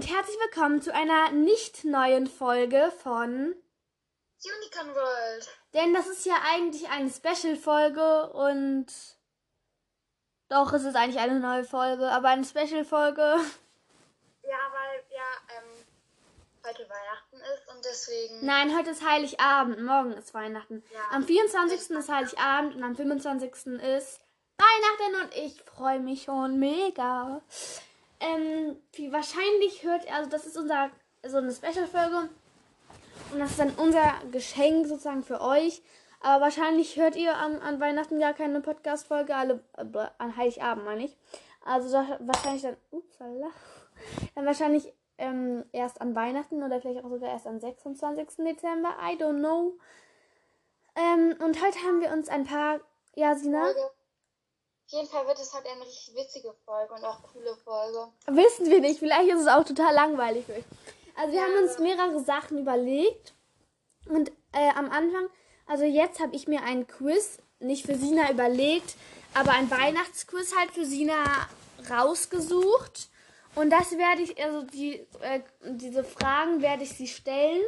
und herzlich willkommen zu einer nicht neuen Folge von Unicorn World. Denn das ist ja eigentlich eine Special-Folge und doch, es ist eigentlich eine neue Folge, aber eine Special-Folge. Ja, weil ja ähm, heute Weihnachten ist und deswegen. Nein, heute ist Heiligabend, morgen ist Weihnachten. Ja. Am 24. ist Heiligabend und am 25. ist Weihnachten und ich freue mich schon mega. Ähm, wie wahrscheinlich hört, also das ist unser, so eine Special-Folge und das ist dann unser Geschenk sozusagen für euch. Aber wahrscheinlich hört ihr an, an Weihnachten gar keine Podcast-Folge, alle, äh, an Heiligabend meine ich. Also wahrscheinlich dann, upsala, dann wahrscheinlich ähm, erst an Weihnachten oder vielleicht auch sogar erst am 26. Dezember. I don't know. Ähm, und heute haben wir uns ein paar, ja, Sina, Folge. Jeden Fall wird es halt eine richtig witzige Folge und auch coole Folge. wissen wir nicht. Vielleicht ist es auch total langweilig für euch. Also wir Ja. haben uns mehrere Sachen überlegt. Und äh, am Anfang, also jetzt habe ich mir ein Quiz, nicht für Sina überlegt, aber ein Weihnachtsquiz halt für Sina rausgesucht. Und das werde ich, also die, äh, diese Fragen werde ich sie stellen.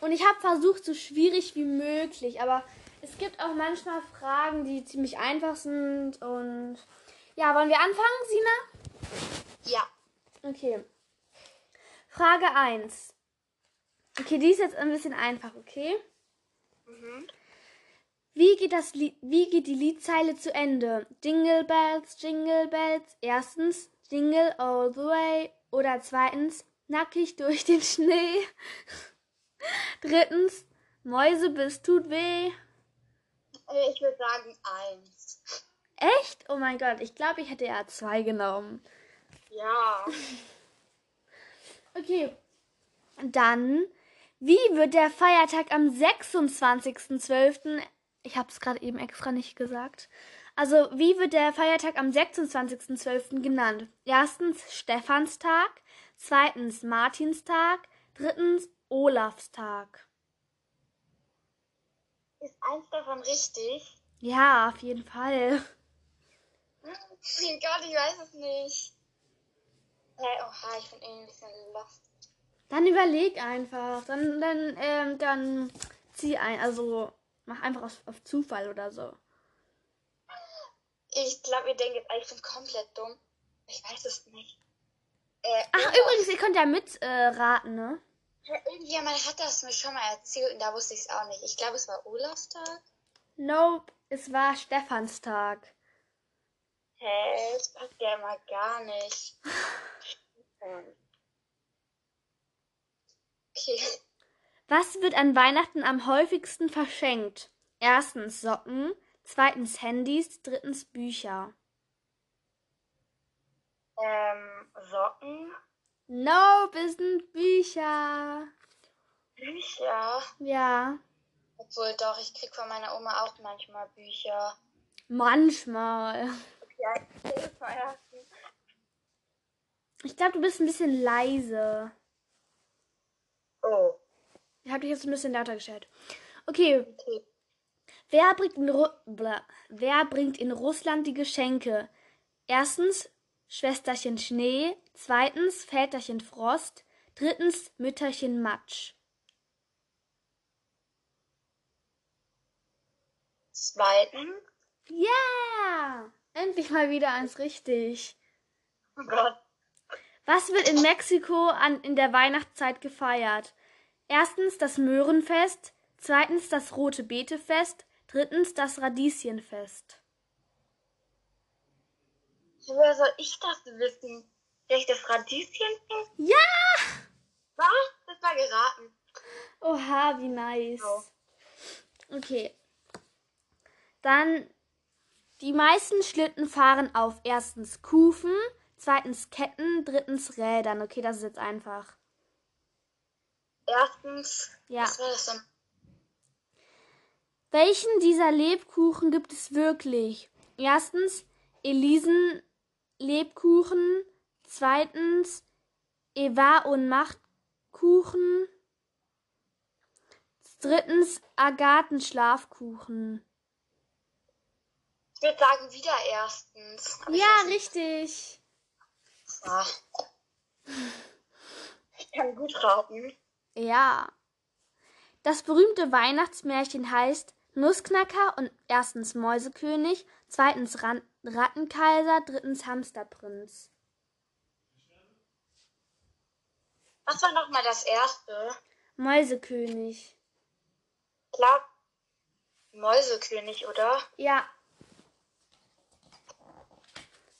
Und ich habe versucht, so schwierig wie möglich. Aber es gibt auch manchmal Fragen, die ziemlich einfach sind. Und ja, wollen wir anfangen, Sina? Ja. Okay. Frage 1. Okay, die ist jetzt ein bisschen einfach, okay? Mhm. Wie geht, das Lied, wie geht die Liedzeile zu Ende? Jingle Bells, Jingle Bells. Erstens, Jingle all the way. Oder zweitens, nackig durch den Schnee. Drittens, Mäusebiss tut weh. Äh, Ich würde sagen eins. Echt? Oh mein Gott, ich glaube, ich hätte ja zwei genommen. Ja. Okay. Dann, wie wird der Feiertag am 26.12. Ich habe es gerade eben extra nicht gesagt. Also, wie wird der Feiertag am 26.12. genannt? Erstens Stephanstag, zweitens Martinstag, drittens Olafstag. Ist eins davon richtig? Ja, auf jeden Fall. Mein Gott, ich weiß es nicht. Äh, oha, ich bin irgendwie ein bisschen lost. Dann überleg einfach. Dann, dann, ähm, dann zieh ein. Also, mach einfach auf, auf Zufall oder so. Ich glaube, ihr denkt jetzt, ich bin komplett dumm. Ich weiß es nicht. Äh, Ach, Olaf. übrigens, ihr könnt ja mitraten, äh, raten, ne? Irgendjemand hat das mir schon mal erzählt und da wusste ich es auch nicht. Ich glaube, es war Olafstag. Nope, es war Stephanstag. Hä, das passt ja immer gar nicht. Okay. Was wird an Weihnachten am häufigsten verschenkt? Erstens Socken, zweitens Handys, drittens Bücher. Ähm, Socken. Nope, es sind Bücher. Bücher. Ja, Obwohl doch, ich krieg von meiner Oma auch manchmal Bücher. manchmal. Ja, Weihnachten. Ich glaube, du bist ein bisschen leise. Oh. Ich habe dich jetzt ein bisschen lauter gestellt. Okay, Okay. wer bringt, in Ru bla, wer bringt in Russland die Geschenke? Erstens Schwesterchen Schnee, zweitens Väterchen Frost, drittens Mütterchen Matsch. Zweiten. Ja! Endlich mal wieder eins richtig. Oh Gott. Was wird in Mexiko an, in der Weihnachtszeit gefeiert? Erstens das Möhrenfest, zweitens das Rote Beetefest, drittens das Radieschenfest. Woher soll ich das wissen? Vielleicht das Radieschen? Ja! Was? Das war geraten. Oha, wie nice. Okay. Dann, die meisten Schlitten fahren auf erstens Kufen, zweitens Ketten, drittens Rädern. Okay, das ist jetzt einfach. Erstens. Ja. Was war das denn? Welchen dieser Lebkuchen gibt es wirklich? Erstens Elisen Lebkuchen, zweitens Eva und Machtkuchen, drittens Agathenschlafkuchen. Ich würde sagen, wieder erstens. Aber Ja, richtig. Ah. Ich kann gut raten. Ja. Das berühmte Weihnachtsmärchen heißt Nussknacker und erstens Mäusekönig, zweitens Ran Rattenkaiser, drittens Hamsterprinz. Was war nochmal das erste? Mäusekönig. Klar, Mäusekönig, oder? Ja.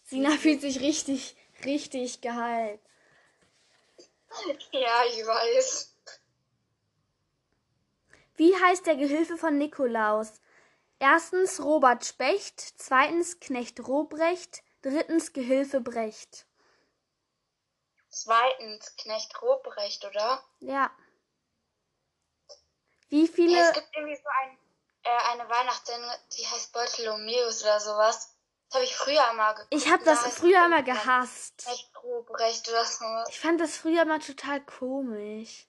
Sina fühlt sich richtig, richtig geheilt. Ja, ich weiß. Wie heißt der Gehilfe von Nikolaus? Erstens Robert Specht, zweitens Knecht Robrecht, drittens Gehilfe Brecht. Zweitens Knecht Ruprecht, oder? Ja. Wie viele. es gibt irgendwie so ein, äh, eine Weihnachtssendung, die heißt Bartholomäus oder sowas. Das habe ich früher immer geguckt. Ich habe Da das heißt früher immer gehasst. Knecht Ruprecht oder so. Ich fand das früher immer total komisch.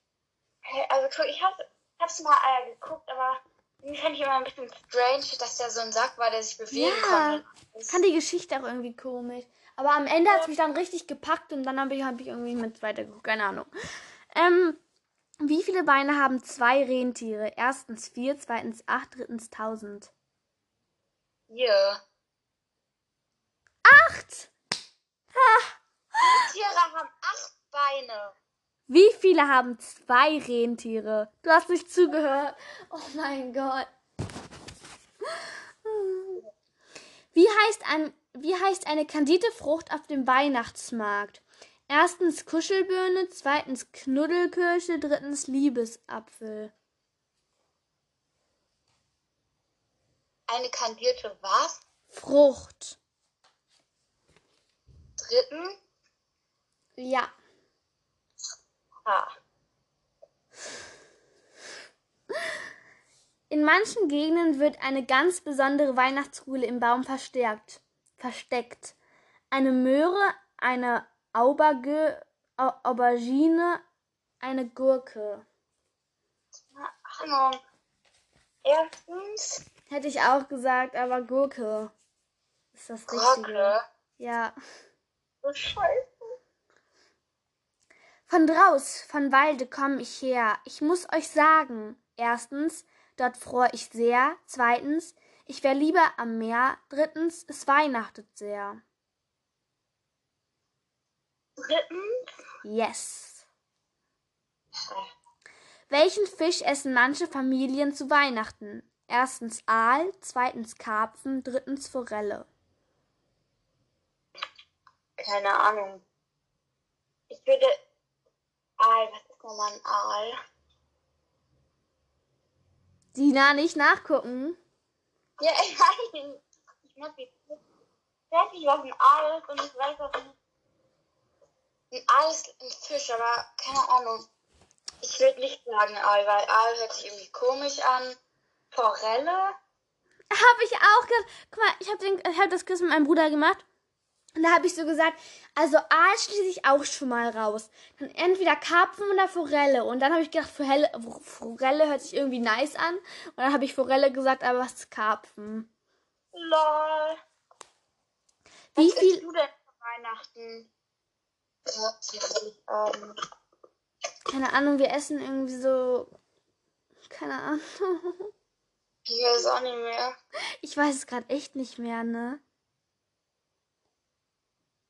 Hey, Also guck, ich habe hab's mal äh, geguckt, aber irgendwie fand ich immer ein bisschen strange, dass der so ein Sack war, der sich bewegen Ja, konnte. Ich fand die Geschichte auch irgendwie komisch. Aber am Ende hat es mich dann richtig gepackt und dann habe ich, hab ich irgendwie mit weitergeguckt. Keine Ahnung. Ähm, wie viele Beine haben zwei Rentiere? Erstens vier, zweitens acht, drittens tausend. Hier. Acht! Tiere haben acht Beine. Wie viele haben zwei Rentiere? Du hast nicht zugehört. Oh mein Gott. Wie heißt, ein, wie heißt eine kandide Frucht auf dem Weihnachtsmarkt? Erstens Kuschelbirne, zweitens Knuddelkirsche, drittens Liebesapfel. Eine kandierte was? Frucht. Dritten? Ja. In manchen Gegenden wird eine ganz besondere Weihnachtsruhe im Baum verstärkt, versteckt. Eine Möhre, eine Auberge, Au- Aubergine, eine Gurke. Ahnung. Erstens Hätte ich auch gesagt, aber Gurke ist das Richtige. Gurke. Ja. Oh, Scheiße. Von draus, von Walde komm ich her. Ich muss euch sagen, erstens, dort fror ich sehr. Zweitens, ich wär lieber am Meer. Drittens, es weihnachtet sehr. Drittens? Yes. Welchen Fisch essen manche Familien zu Weihnachten? Erstens Aal, zweitens Karpfen, drittens Forelle. Keine Ahnung. Ich würde. Aal, was ist nochmal ein Aal? Sina, nicht nachgucken. Ja, ich weiß nicht. Ich weiß nicht, was ein Aal ist und ich weiß auch nicht. Ein Aal ist ein Fisch, aber keine Ahnung. Ich würde nicht sagen Aal, weil Aal hört sich irgendwie komisch an. Forelle? Habe ich auch Guck mal, ich habe hab das Quiz mit meinem Bruder gemacht. Und da habe ich so gesagt, also Aal schließe ich auch schon mal raus. Dann entweder Karpfen oder Forelle. Und dann habe ich gedacht, Forelle, Forelle hört sich irgendwie nice an. Und dann habe ich Forelle gesagt, aber was ist Karpfen? Lol. Wie was viel- du denn zu Weihnachten? Ähm, Keine Ahnung, wir essen irgendwie so. Keine Ahnung. ich weiß auch nicht mehr. Ich weiß es gerade echt nicht mehr, ne?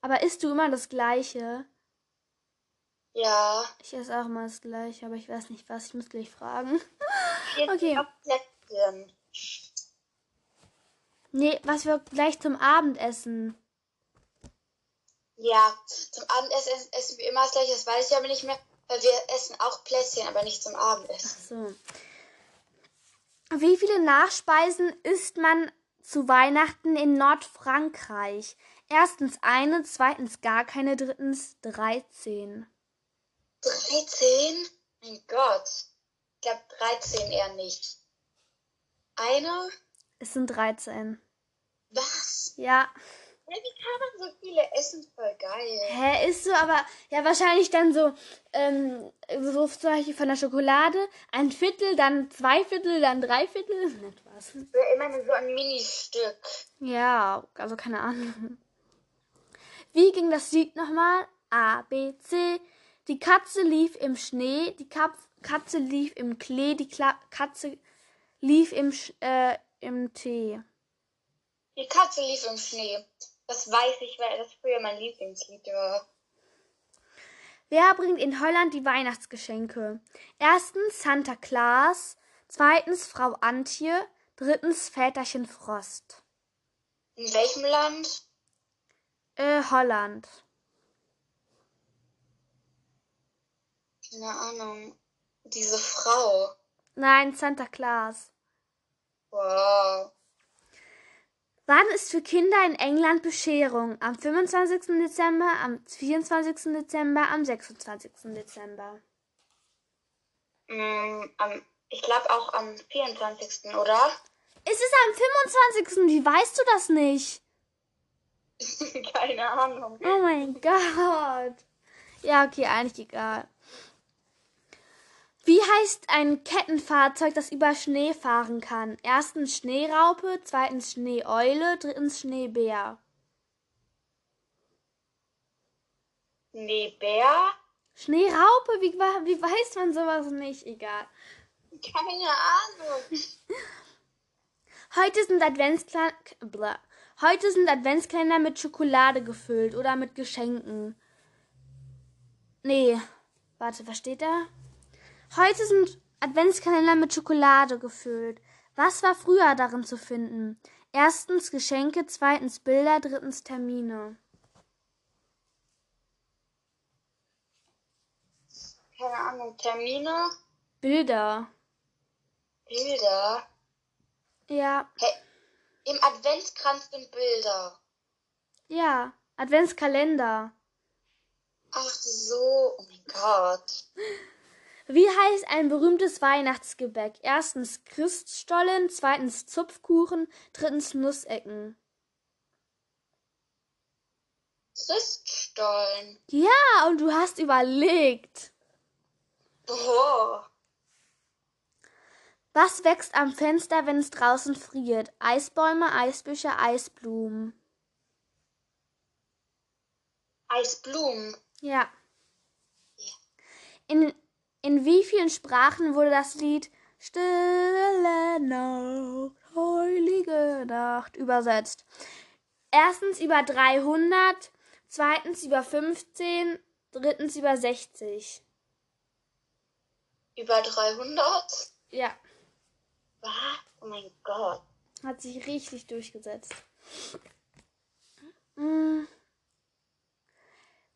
Aber isst du immer das Gleiche? Ja. Ich esse auch immer das Gleiche, aber ich weiß nicht was. Ich muss gleich fragen. Okay. Plätzchen. Nee, was wir gleich zum Abendessen. Ja, zum Abendessen essen, essen wir immer das gleiche, das weiß ich aber nicht mehr, weil wir essen auch Plätzchen, aber nicht zum Abendessen. So. Wie viele Nachspeisen isst man zu Weihnachten in Nordfrankreich? Erstens eine, zweitens gar keine, drittens 13. 13? Mein Gott. Ich glaube 13 eher nicht. Eine? Es sind 13. Was? Ja. Ja, wie kann man so viele essen? Voll geil. Hä, ist so, aber ja, wahrscheinlich dann so, ähm, so zum Beispiel von der Schokolade ein Viertel, dann zwei Viertel, dann drei Viertel. Nicht was. Ja, immer so ein Ministück. Ja, also keine Ahnung. Wie ging das Lied nochmal? A, B, C, Die Katze lief im Schnee, die Kap Katze lief im Klee, die Kla Katze lief im, Sch äh, im Tee. Die Katze lief im Schnee. Das weiß ich, weil das früher mein Lieblingslied war. Wer bringt in Holland die Weihnachtsgeschenke? Erstens Santa Claus, zweitens Frau Antje, drittens Väterchen Frost. In welchem Land? Äh, Holland. Keine Ahnung. Diese Frau. Nein, Santa Claus. Wow. Wann ist für Kinder in England Bescherung? Am 25. Dezember, am 24. Dezember, am 26. Dezember. Mm, am, ich glaube auch am 24. oder? Es ist am 25. Wie weißt du das nicht? Keine Ahnung. Oh mein Gott. Ja, okay, eigentlich egal. Wie heißt ein Kettenfahrzeug, das über Schnee fahren kann? Erstens Schneeraupe, zweitens Schneeeule, drittens Schneebär. Schneebär? Schneeraupe? Wie, wie weiß man sowas nicht? Egal. Keine Ahnung. Heute sind Adventskalender, Heute sind Adventskalender mit Schokolade gefüllt oder mit Geschenken. Nee, warte, was steht da? Heute sind Adventskalender mit Schokolade gefüllt. Was war früher darin zu finden? Erstens Geschenke, zweitens Bilder, drittens Termine. Keine Ahnung. Termine? Bilder. Bilder? Ja, Hä? Im Adventskranz sind Bilder. ja, Adventskalender. Ach so. Oh mein Gott. Wie heißt ein berühmtes Weihnachtsgebäck? Erstens Christstollen, zweitens Zupfkuchen, drittens Nussecken. Christstollen. Ja, und du hast überlegt. Boah. Was wächst am Fenster, wenn es draußen friert? Eisbäume, Eisbüsche, Eisblumen. Eisblumen. Ja. In, in wie vielen Sprachen wurde das Lied Stille Nacht, heilige Nacht übersetzt? Erstens über 300, zweitens über 15, drittens über 60. Über 300? Ja, Was? Oh mein Gott. hat sich richtig durchgesetzt. Mm.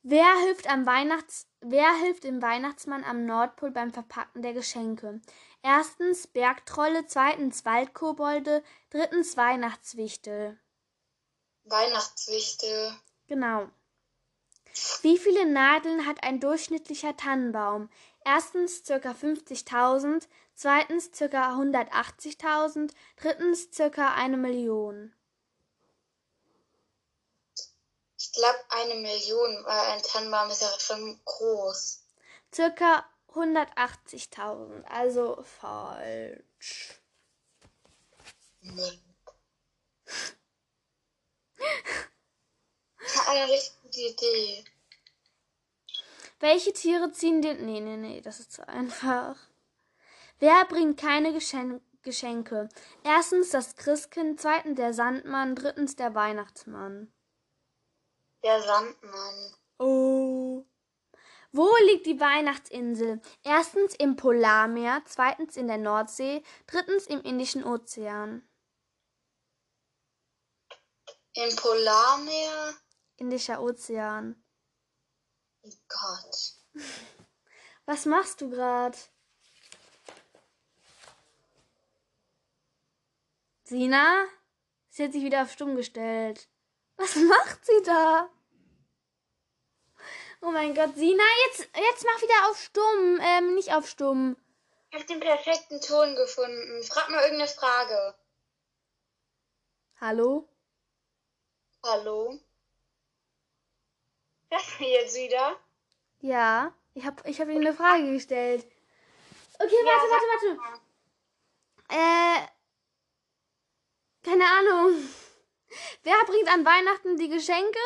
Wer hilft am Weihnachts Wer hilft dem Weihnachtsmann am Nordpol beim Verpacken der Geschenke? Erstens Bergtrolle, zweitens Waldkobolde, drittens Weihnachtswichtel. Weihnachtswichtel. Genau. Wie viele Nadeln hat ein durchschnittlicher Tannenbaum? Erstens ca. 50.000, zweitens ca. 180.000, drittens ca. eine Million. Ich glaube eine Million, weil ein Tannenbaum ist ja schon groß. Circa 180.000, also falsch. Nee. Eine richtig gute Idee. Welche Tiere ziehen den. Nee, nee, nee, das ist zu einfach. Wer bringt keine Geschen Geschenke? Erstens das Christkind, zweitens der Sandmann, drittens der Weihnachtsmann. Der Sandmann. Oh. Wo liegt die Weihnachtsinsel? Erstens im Polarmeer, zweitens in der Nordsee, drittens im Indischen Ozean. Im Polarmeer. Indischer Ozean. Oh Gott. Was machst du gerade? Sina? Sie hat sich wieder auf stumm gestellt. Was macht sie da? Oh mein Gott, Sina, jetzt, jetzt mach wieder auf stumm. Ähm, nicht auf stumm. Ich habe den perfekten Ton gefunden. Frag mal irgendeine Frage. Hallo? Hallo? Das jetzt wieder? Ja, ich habe ich hab Ihnen eine Frage gestellt. Okay, Ja, warte, warte, warte. Äh, keine Ahnung. Wer bringt an Weihnachten die Geschenke?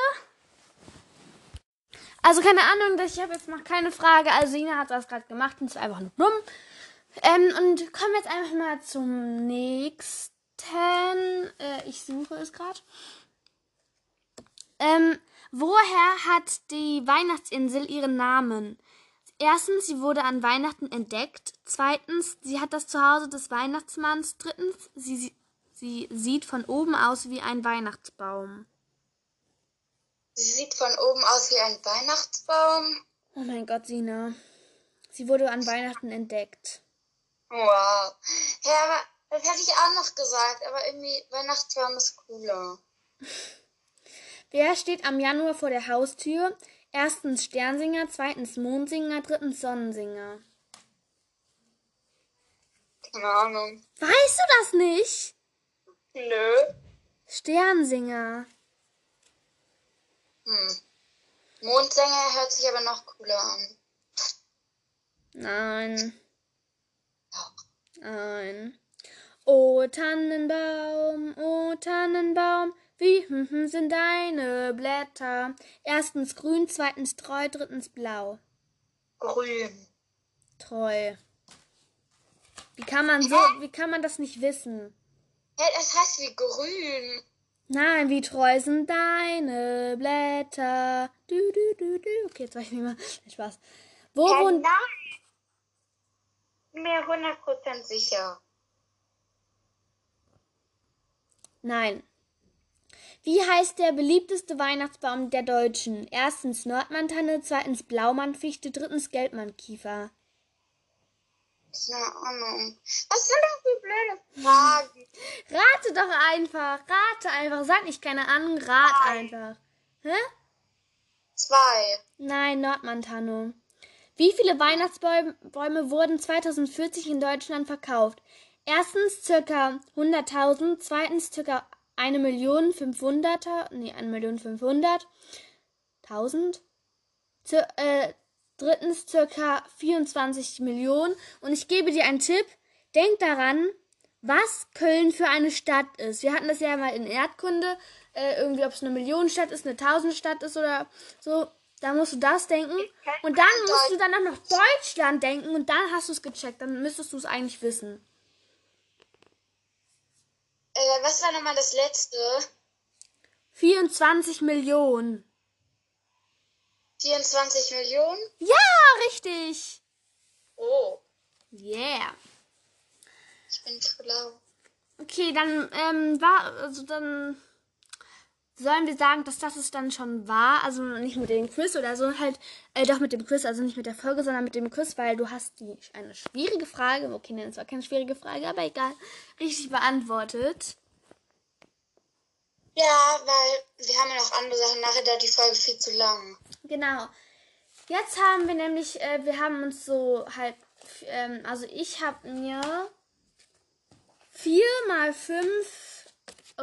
Also keine Ahnung, ich habe jetzt noch keine Frage. Also Ina hat das gerade gemacht und es war einfach nur dumm. Ähm, und kommen wir jetzt einfach mal zum nächsten. Äh, ich suche es gerade. Ähm, woher hat die Weihnachtsinsel ihren Namen? Erstens, sie wurde an Weihnachten entdeckt. Zweitens, sie hat das Zuhause des Weihnachtsmanns. Drittens, sie, sie sieht von oben aus wie ein Weihnachtsbaum. Sie sieht von oben aus wie ein Weihnachtsbaum. Oh mein Gott, Sina. Sie wurde an Weihnachten entdeckt. Wow. Ja, aber das hätte ich auch noch gesagt, aber irgendwie Weihnachtsbaum ist cooler. Wer steht am Januar vor der Haustür? Erstens Sternsinger, zweitens Mondsinger, drittens Sonnensinger. Keine Ahnung. Weißt du das nicht? Nö. Sternsinger. Hm. Mondsänger hört sich aber noch cooler an. Nein. Nein. O Tannenbaum, o Tannenbaum, wie sind deine Blätter? Erstens grün, zweitens treu, drittens blau. Grün. Treu. Wie kann man so, wie kann man das nicht wissen? Ja, das heißt wie grün. Nein, wie treu sind deine Blätter? Du, du, du, du. Okay, jetzt weiß ich nicht mehr. Spaß. Wo Ja, wohnt. nein. Mir 100% sicher. Nein. Wie heißt der beliebteste Weihnachtsbaum der Deutschen? Erstens Nordmanntanne, zweitens Blaumannfichte, drittens Gelbmannkiefer. Keine Ahnung. Was sind das für blöde Fragen? Rate doch einfach, rate einfach. Sag nicht keine Ahnung, rat einfach. Hä? Zwei. Nein, Nordmanntanne. Wie viele Weihnachtsbäume Bäume wurden 2040 in Deutschland verkauft? Erstens circa 100.000, zweitens circa 1.500.000, nee, 1.500.000, Zir äh, drittens circa 24 Millionen. Und ich gebe dir einen Tipp, denk daran, was Köln für eine Stadt ist. Wir hatten das ja mal in Erdkunde, äh, irgendwie, ob es eine Millionenstadt ist, eine Tausendstadt ist oder so. Da musst du das denken. Und dann musst du dann auch noch Deutschland denken und dann hast du es gecheckt. Dann müsstest du es eigentlich wissen. Äh, was war nochmal das letzte? 24 Millionen. 24 Millionen? Ja, richtig. Oh, Yeah. ich bin schlau. Okay, dann ähm, war, also dann sollen wir sagen, dass das es dann schon war. Also nicht mit dem Quiz oder so, halt, äh, doch mit dem Quiz, also nicht mit der Folge, sondern mit dem Quiz, weil du hast die eine schwierige Frage, okay, nein, es war keine schwierige Frage, aber egal, richtig beantwortet. Ja, weil wir haben ja noch andere Sachen. Nachher da die Folge viel zu lang. Genau. Jetzt haben wir nämlich, äh, wir haben uns so halt, ähm, also ich habe mir vier mal fünf,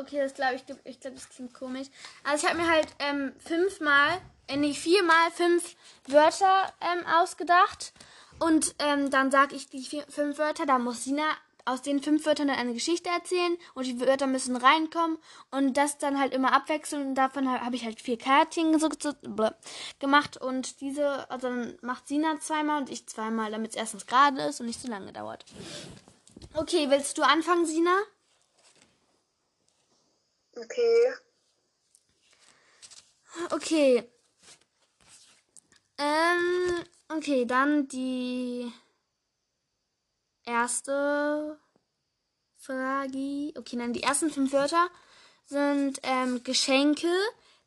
okay, das glaube ich, ich glaube, das klingt komisch. Also ich habe mir halt ähm, fünfmal, äh, nee, viermal fünf Wörter ähm, ausgedacht und ähm, dann sage ich die vier, fünf Wörter, da muss Sina aus den fünf Wörtern dann eine Geschichte erzählen und die Wörter müssen reinkommen und das dann halt immer abwechseln und davon ha- habe ich halt vier Kärtchen so, so, blö, gemacht und diese, also dann macht Sina zweimal und ich zweimal, damit es erstens gerade ist und nicht so lange dauert. Okay, willst du anfangen, Sina? Okay. Okay. Ähm, okay, dann die erste Frage. Okay, dann die ersten fünf Wörter sind ähm, Geschenke,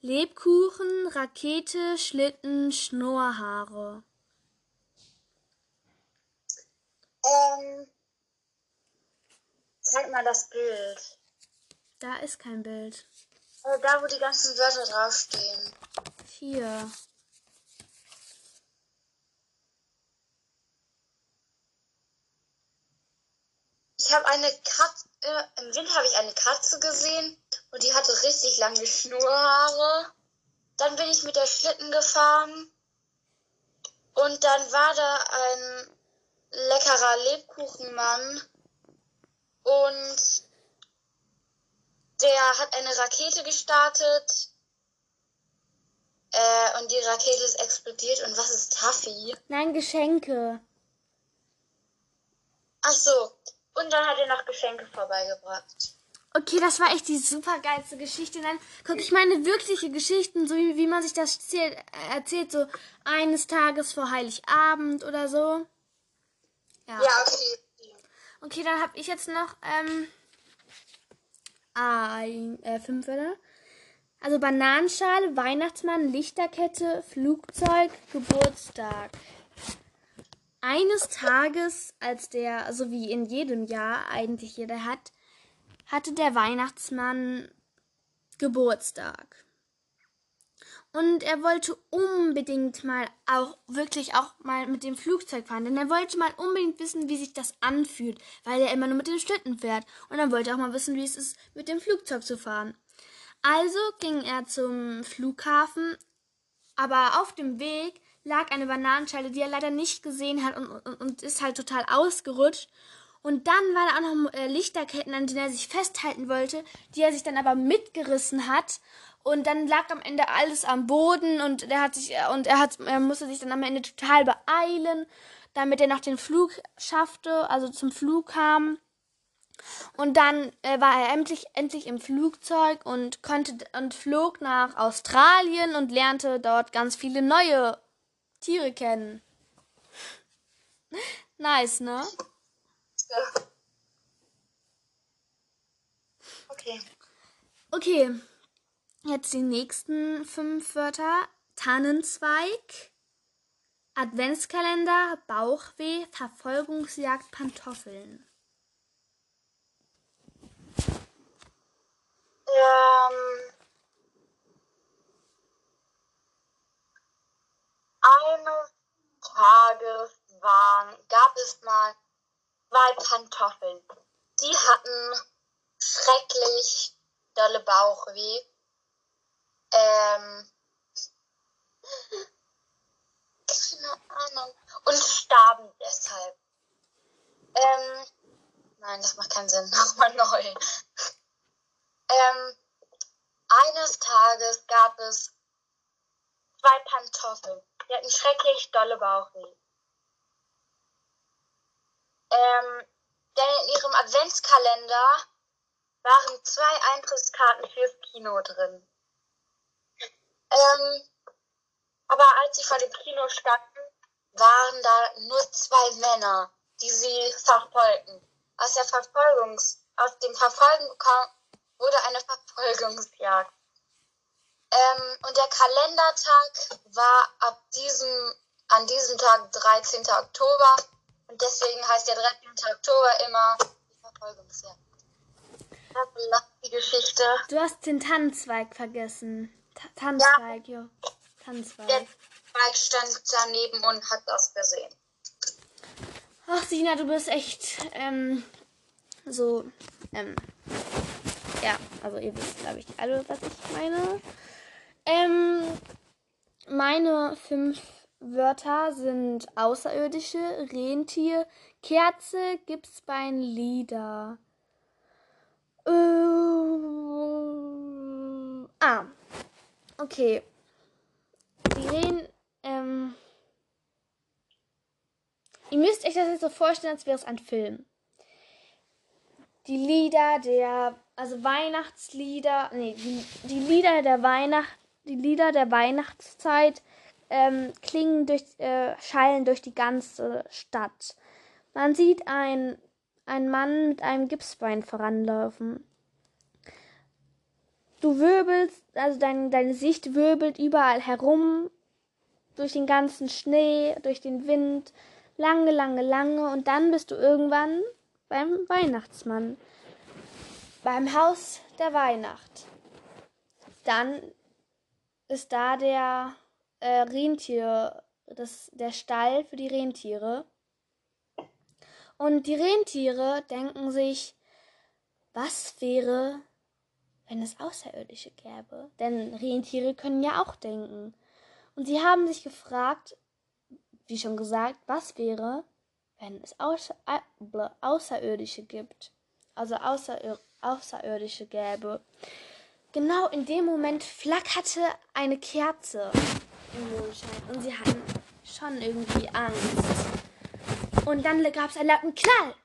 Lebkuchen, Rakete, Schlitten, Schnurrhaare. Ähm, zeig mal das Bild. Da ist kein Bild. Äh, da, wo die ganzen Wörter draufstehen. Hier. Ich habe eine Katze, äh, im Winter habe ich eine Katze gesehen und die hatte richtig lange Schnurrhaare. Dann bin ich mit der Schlitten gefahren und dann war da ein leckerer Lebkuchenmann und der hat eine Rakete gestartet Äh, und die Rakete ist explodiert. Und was ist Taffy? Nein, Geschenke. Ach so. Und dann hat er noch Geschenke vorbeigebracht. Okay, das war echt die super geilste Geschichte. Nein, guck, ich meine wirkliche Geschichten, so wie, wie man sich das erzählt, äh, erzählt, so eines Tages vor Heiligabend oder so. Ja. Ja, okay. Okay, dann habe ich jetzt noch ähm, ein, äh, fünf Wörter. Also Bananenschale, Weihnachtsmann, Lichterkette, Flugzeug, Geburtstag. Eines Tages, als der, so wie in jedem Jahr eigentlich jeder hat, hatte der Weihnachtsmann Geburtstag. Und er wollte unbedingt mal auch wirklich auch mal mit dem Flugzeug fahren, denn er wollte mal unbedingt wissen, wie sich das anfühlt, weil er immer nur mit dem Schlitten fährt. Und dann wollte er auch mal wissen, wie es ist, mit dem Flugzeug zu fahren. Also ging er zum Flughafen, aber auf dem Weg lag eine Bananenschale, die er leider nicht gesehen hat und, und, und ist halt total ausgerutscht. Und dann waren da auch noch äh, Lichterketten, an denen er sich festhalten wollte, die er sich dann aber mitgerissen hat. Und dann lag am Ende alles am Boden und er hat sich und er hat er musste sich dann am Ende total beeilen, damit er noch den Flug schaffte, also zum Flug kam. Und dann äh, war er endlich, endlich im Flugzeug und konnte und flog nach Australien und lernte dort ganz viele neue Tiere kennen. Nice, ne? Ja. Okay. Okay, jetzt die nächsten fünf Wörter. Tannenzweig, Adventskalender, Bauchweh, Verfolgungsjagd, Pantoffeln. Ähm, eines Tages waren, gab es mal zwei Pantoffeln. Die hatten schrecklich dolle Bauchweh. Ähm, keine Ahnung. Und starben deshalb. Ähm, nein, das macht keinen Sinn. Nochmal neu. Ähm, eines Tages gab es zwei Pantoffeln. Die hatten schrecklich dolle Bauchweh. Ähm, denn in ihrem Adventskalender waren zwei Eintrittskarten fürs Kino drin. Ähm, aber als sie vor dem Kino standen, waren da nur zwei Männer, die sie verfolgten. Aus der Verfolgungs, aus dem Verfolgen kam, wurde eine Verfolgungsjagd. Ähm, und der Kalendertag war ab diesem, an diesem Tag 13. Oktober. Und deswegen heißt der 13. Oktober immer die Verfolgungsjagd. Das ist die Geschichte. Du hast den Tannenzweig vergessen. Ta Tannenzweig, ja. Tannenzweig. Der Zweig stand daneben und hat das gesehen. Ach, Sina, du bist echt ähm, so, ähm, ja, also ihr wisst, glaube ich, alle, was ich meine. Ähm, meine fünf Wörter sind außerirdische, Rentier, Kerze, Gipsbein, Lieder. Äh, ah, okay. Die Rehen, ähm, ihr müsst euch das jetzt so vorstellen, als wäre es ein Film. Die Lieder der, also Weihnachtslieder, nee, die, die Lieder der Weihnacht, die Lieder der Weihnachtszeit ähm, klingen durch, äh, schallen durch die ganze Stadt. Man sieht ein, einen Mann mit einem Gipsbein voranlaufen. Du wirbelst, also dein, deine Sicht wirbelt überall herum, durch den ganzen Schnee, durch den Wind, lange, lange, lange, und dann bist du irgendwann beim Weihnachtsmann, beim Haus der Weihnacht. Dann ist da der äh, Rentier, das, der Stall für die Rentiere. Und die Rentiere denken sich, was wäre, wenn es Außerirdische gäbe? Denn Rentiere können ja auch denken. Und sie haben sich gefragt, wie schon gesagt, was wäre, wenn es außer, Außerirdische gibt. Also außer, Außerirdische gäbe. genau in dem Moment flackerte eine Kerze im Mondschein und sie hatten schon irgendwie Angst. Und dann gab es einen lauten Knall.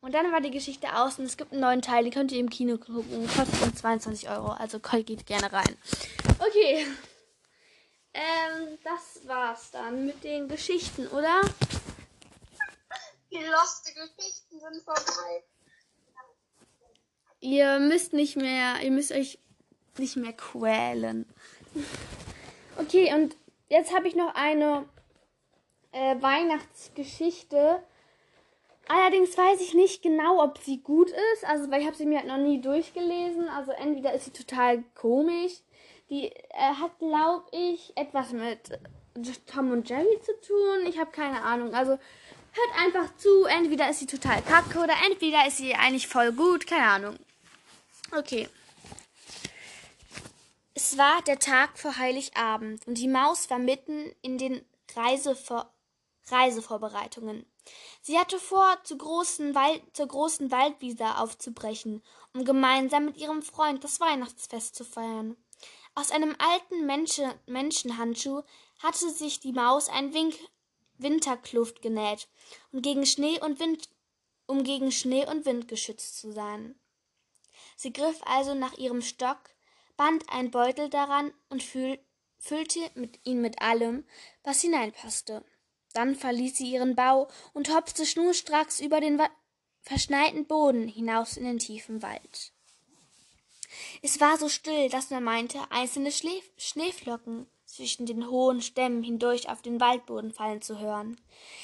Und dann war die Geschichte aus und es gibt einen neuen Teil, den könnt ihr im Kino gucken. Kostet 22 Euro, also geht gerne rein. Okay. Ähm, das war's dann mit den Geschichten, oder? Die loste Geschichten sind vorbei. Ihr müsst nicht mehr, ihr müsst euch nicht mehr quälen. Okay, und jetzt habe ich noch eine äh, Weihnachtsgeschichte. Allerdings weiß ich nicht genau, ob sie gut ist. Also, weil ich habe sie mir halt noch nie durchgelesen. Also entweder ist sie total komisch. Die äh, hat, glaube ich, etwas mit Tom und Jerry zu tun. Ich habe keine Ahnung. Also hört einfach zu. Entweder ist sie total kacke oder entweder ist sie eigentlich voll gut. Keine Ahnung. Okay. Es war der Tag vor Heiligabend und die Maus war mitten in den Reisevor Reisevorbereitungen. Sie hatte vor, zu großen Wald zur großen Waldwiese aufzubrechen, um gemeinsam mit ihrem Freund das Weihnachtsfest zu feiern. Aus einem alten Menschen Menschenhandschuh hatte sich die Maus ein Wink Winterkluft genäht, um gegen Schnee und Wind, um gegen Schnee und Wind geschützt zu sein. Sie griff also nach ihrem Stock, band einen Beutel daran und fühl, füllte mit ihn mit allem, was hineinpasste. Dann verließ sie ihren Bau und hopste schnurstracks über den verschneiten Boden hinaus in den tiefen Wald. Es war so still, dass man meinte, einzelne Schlee Schneeflocken zwischen den hohen Stämmen hindurch auf den Waldboden fallen zu hören.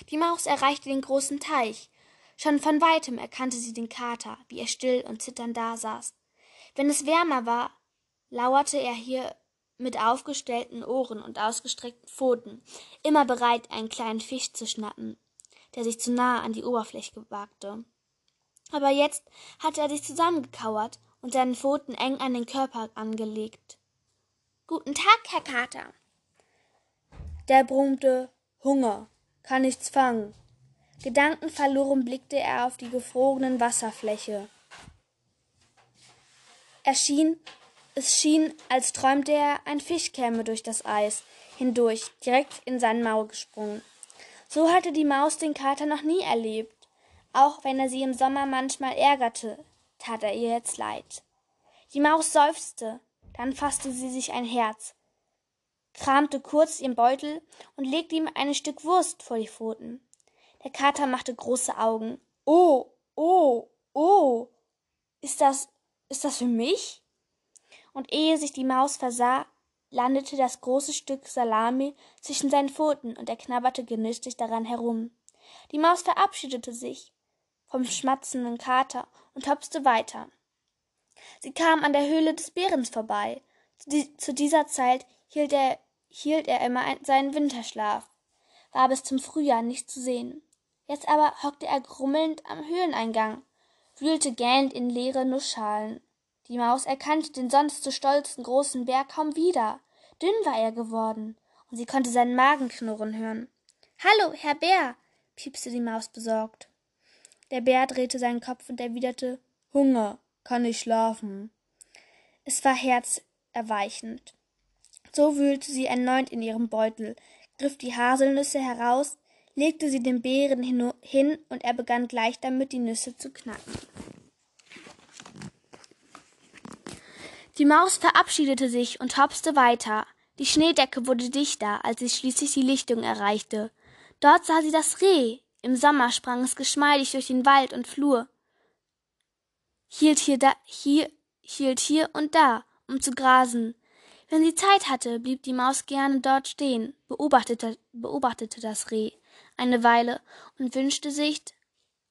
Die Maus erreichte den großen Teich. Schon von weitem erkannte sie den Kater, wie er still und zitternd dasaß. Wenn es wärmer war, lauerte er hier mit aufgestellten Ohren und ausgestreckten Pfoten, immer bereit, einen kleinen Fisch zu schnappen, der sich zu nahe an die Oberfläche wagte. Aber jetzt hatte er sich zusammengekauert und seinen Pfoten eng an den Körper angelegt. Guten Tag, Herr Kater. Der brummte Hunger, kann nichts fangen. Gedankenverloren blickte er auf die gefrorenen Wasserfläche. Er schien, es schien, als träumte er, ein Fisch käme durch das Eis hindurch, direkt in sein Maul gesprungen. So hatte die Maus den Kater noch nie erlebt. Auch wenn er sie im Sommer manchmal ärgerte, tat er ihr jetzt leid. Die Maus seufzte, dann fasste sie sich ein Herz, kramte kurz ihren Beutel und legte ihm ein Stück Wurst vor die Pfoten. Der Kater machte große Augen. Oh, oh, oh. Ist das, ist das für mich? Und ehe sich die Maus versah, landete das große Stück Salami zwischen seinen Pfoten und er knabberte genüsslich daran herum. Die Maus verabschiedete sich vom schmatzenden Kater und hopste weiter. Sie kam an der Höhle des Bärens vorbei. Zu dieser Zeit hielt er, hielt er immer seinen Winterschlaf, war bis zum Frühjahr nicht zu sehen. Jetzt aber hockte er grummelnd am Höhleneingang, wühlte gähnend in leere Nussschalen. Die Maus erkannte den sonst so stolzen großen Bär kaum wieder. Dünn war er geworden, und sie konnte seinen Magen knurren hören. Hallo, Herr Bär, piepste die Maus besorgt. Der Bär drehte seinen Kopf und erwiderte Hunger, kann ich schlafen. Es war herzerweichend. So wühlte sie erneut in ihrem Beutel, griff die Haselnüsse heraus, legte sie dem Bären hin und er begann gleich damit, die Nüsse zu knacken. Die Maus verabschiedete sich und hopste weiter. Die Schneedecke wurde dichter, als sie schließlich die Lichtung erreichte. Dort sah sie das Reh. Im Sommer sprang es geschmeidig durch den Wald und Flur, hielt hier, da, hier, hielt hier und da, um zu grasen. Wenn sie Zeit hatte, blieb die Maus gerne dort stehen, beobachtete, beobachtete das Reh eine Weile und wünschte sich,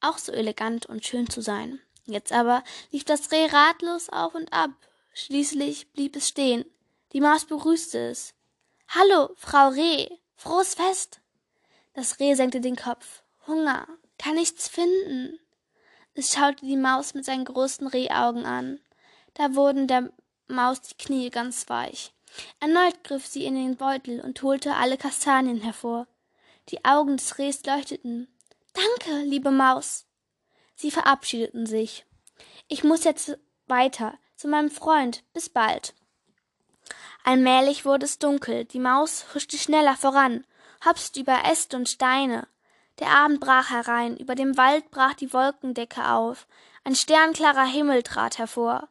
auch so elegant und schön zu sein. Jetzt aber lief das Reh ratlos auf und ab. Schließlich blieb es stehen. Die Maus begrüßte es. Hallo, Frau Reh, frohes Fest. Das Reh senkte den Kopf. Hunger, kann nichts finden. Es schaute die Maus mit seinen großen Rehaugen an. Da wurden der Maus die Knie ganz weich. Erneut griff sie in den Beutel und holte alle Kastanien hervor. Die Augen des Rehs leuchteten. Danke, liebe Maus. Sie verabschiedeten sich. Ich muss jetzt weiter, zu meinem Freund. Bis bald. Allmählich wurde es dunkel, die Maus huschte schneller voran, hopst über Äste und Steine. Der Abend brach herein, über dem Wald brach die Wolkendecke auf, ein sternklarer Himmel trat hervor.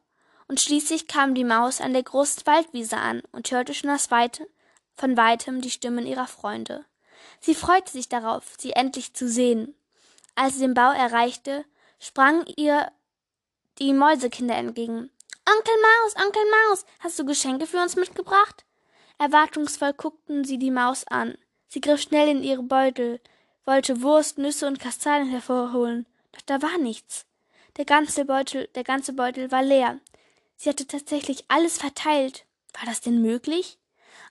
Und schließlich kam die Maus an der großen Waldwiese an und hörte schon aus Weite, von weitem die Stimmen ihrer Freunde. Sie freute sich darauf, sie endlich zu sehen. Als sie den Bau erreichte, sprangen ihr die Mäusekinder entgegen. Onkel Maus, Onkel Maus, hast du Geschenke für uns mitgebracht? Erwartungsvoll guckten sie die Maus an. Sie griff schnell in ihre Beutel, wollte Wurst, Nüsse und Kastanien hervorholen, doch da war nichts. Der ganze Beutel, der ganze Beutel war leer. Sie hatte tatsächlich alles verteilt. War das denn möglich?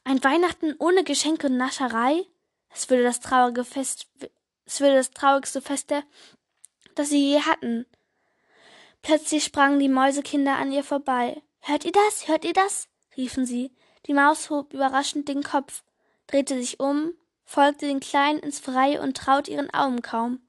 Ein Weihnachten ohne Geschenke und Nascherei? Es würde das traurige Fest, es würde das traurigste Fest der, das sie je hatten. Plötzlich sprangen die Mäusekinder an ihr vorbei. Hört ihr das? Hört ihr das? riefen sie. Die Maus hob überraschend den Kopf, drehte sich um, folgte den Kleinen ins Freie und traute ihren Augen kaum.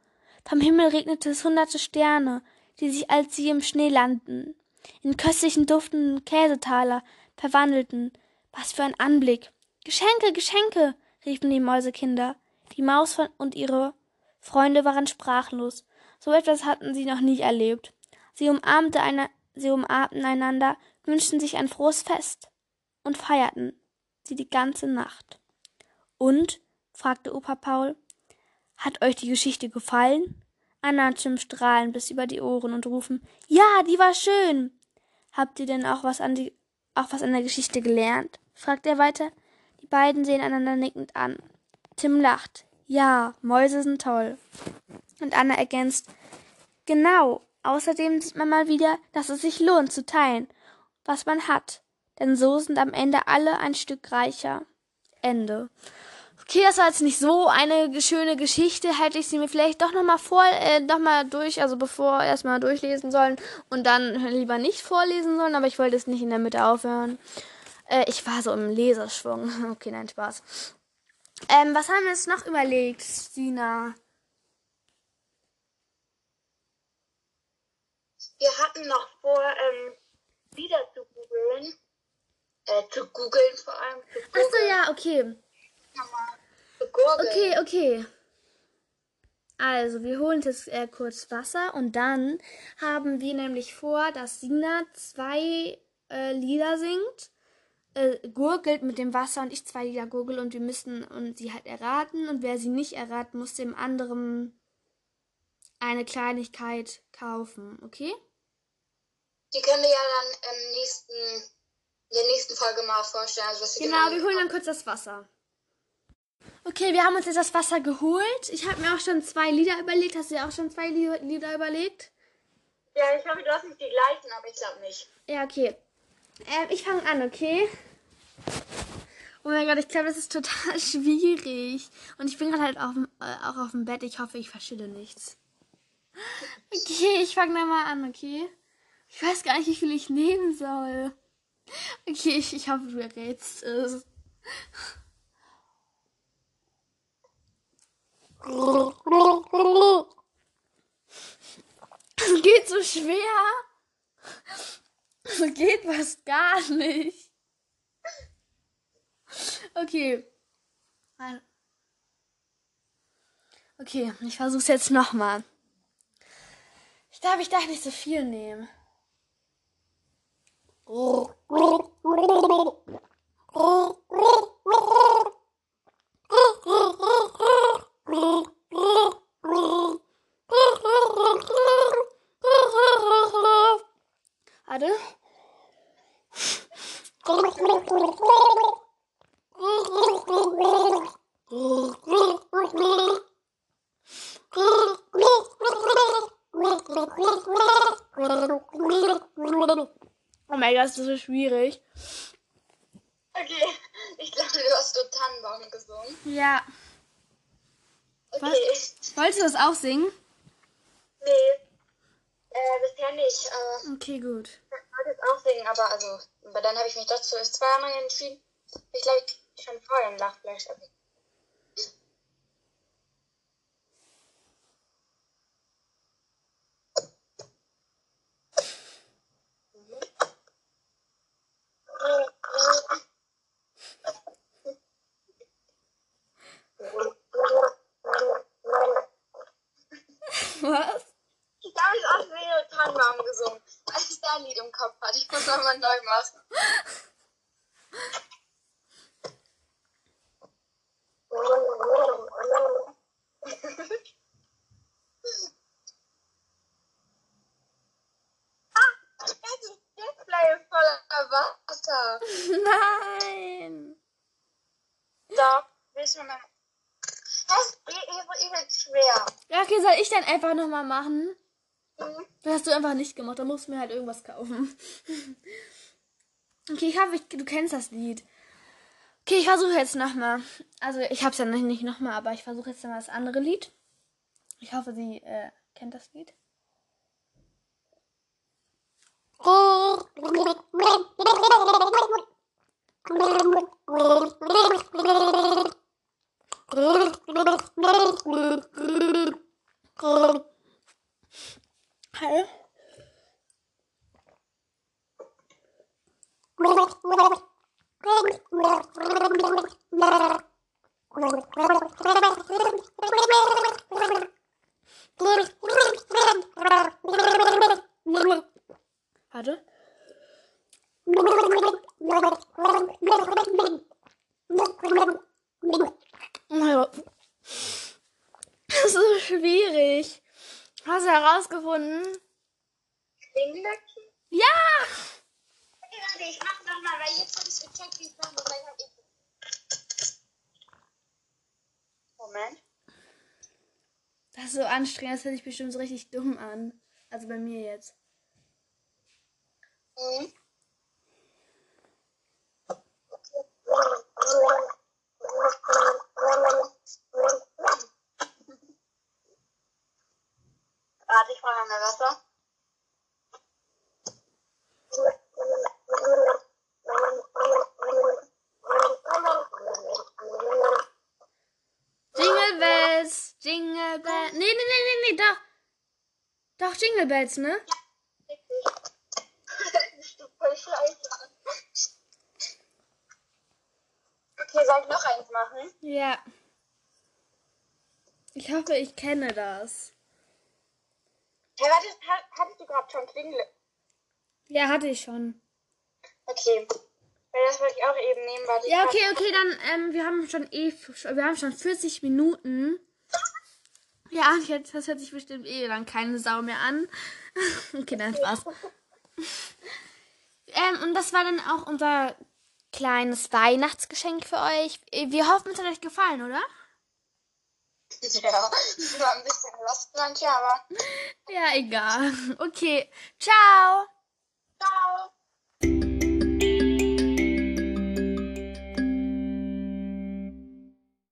Vom Himmel regnete es hunderte Sterne, die sich als sie im Schnee landen, in köstlichen duftenden Käsetaler verwandelten. Was für ein Anblick! Geschenke, Geschenke! riefen die Mäusekinder. Die Maus und ihre Freunde waren sprachlos. So etwas hatten sie noch nie erlebt. Sie, umarmte eine, sie umarmten einander, wünschten sich ein frohes Fest und feierten sie die ganze Nacht. Und? fragte Opa Paul. Hat euch die Geschichte gefallen? Anna Jim strahlen bis über die Ohren und rufen, ja, die war schön. Habt ihr denn auch was an die, auch was an der Geschichte gelernt? fragt er weiter. Die beiden sehen einander nickend an. Tim lacht. Ja, Mäuse sind toll. Und Anna ergänzt, genau, Außerdem sieht man mal wieder, dass es sich lohnt zu teilen, was man hat. Denn so sind am Ende alle ein Stück reicher. Ende. Okay, das war jetzt nicht so eine schöne Geschichte. Hätte ich sie mir vielleicht doch nochmal vor, äh, noch mal durch, also bevor erstmal durchlesen sollen und dann lieber nicht vorlesen sollen, aber ich wollte es nicht in der Mitte aufhören. Äh, ich war so im Leserschwung. Okay, nein, Spaß. Ähm, was haben wir jetzt noch überlegt, Stina? Wir hatten noch vor, ähm, wieder zu googeln. Äh, zu googeln vor allem. Achso, ja, okay. Okay, okay. Also, wir holen jetzt äh, kurz Wasser und dann haben wir nämlich vor, dass Sina zwei äh, Lieder singt, äh, gurgelt mit dem Wasser und ich zwei Lieder gurgel und wir müssen und sie halt erraten und wer sie nicht erraten, muss dem anderen eine Kleinigkeit kaufen, okay? Die können wir ja dann im nächsten, in der nächsten Folge mal vorstellen. Also was genau, wir holen dann kurz das Wasser. Okay, wir haben uns jetzt das Wasser geholt. Ich habe mir auch schon zwei Lieder überlegt. Hast du dir auch schon zwei Lieder überlegt? Ja, ich hoffe, du hast nicht die gleichen, aber ich glaube nicht. Ja, okay. Ähm, ich fange an, okay? Oh mein Gott, ich glaube, das ist total schwierig. Und ich bin gerade halt auf, äh, auch auf dem Bett. Ich hoffe, ich verschütte nichts. Okay, ich fange da mal an, okay? Ich weiß gar nicht, wie viel ich nehmen soll. Okay, ich, ich hoffe, du errätst es. Es geht so schwer. Es geht fast gar nicht. Okay. Okay, ich versuch's jetzt nochmal. Ich darf, ich darf nicht so viel nehmen. Warte. Oh mein Gott, das ist so schwierig. Okay, ich glaube, du hast so Tannenbaum gesungen. Ja. Okay. Was? Wolltest du das auch singen? Nee. Äh, bisher nicht. Äh, okay, gut. Ich wollte es auch singen, aber also, aber dann habe ich mich dazu zweimal entschieden. Ich glaube, ich schon vorher ein Lachfleisch habe. nochmal neu machen. ah, das ist Display voller Wasser. Nein. Doch, willst du mal. Das ist schwer. Ja, okay, soll ich dann einfach nochmal machen? Mhm. Das hast du einfach nicht gemacht. Da musst du mir halt irgendwas kaufen. Okay, ich hoffe, du kennst das Lied. Okay, ich versuche jetzt nochmal. Also, ich habe es ja noch nicht nochmal, aber ich versuche jetzt mal das andere Lied. Ich hoffe, sie äh, kennt das Lied. Hallo? Warte. Oh mein Gott. Das ist so schwierig. Hast du herausgefunden? Klinglöckchen? Ja! Okay, warte, ich mach nochmal, weil jetzt hab ich gecheckt, wie es machen muss. weil ich hab eh- Moment. Das ist so anstrengend. Das hört sich bestimmt so richtig dumm an. Also bei mir jetzt. Mhm. Warte, ich brauche mal Wasser. Jingle Bells, Jingle Bells. Nee, nee, nee, nee, nee, doch. Doch, Jingle Bells, ne? Okay, soll ich noch eins machen? Ja. Ich hoffe, ich kenne das. Hey, warte, ha- hattest du gerade schon Klingle? Ja, hatte ich schon. Okay. Weil das wollte ich auch eben nehmen, ich Ja, okay, okay, dann, ähm, wir haben schon eh, wir haben schon 40 Minuten. Ja, jetzt, das hört sich bestimmt eh dann keine Sau mehr an. okay, dann Spaß. ähm, und das war dann auch unser kleines Weihnachtsgeschenk für euch. Wir hoffen, es hat euch gefallen, oder? Ja, war ein bisschen lost manche, aber. Ja, egal. Okay, ciao. Ciao.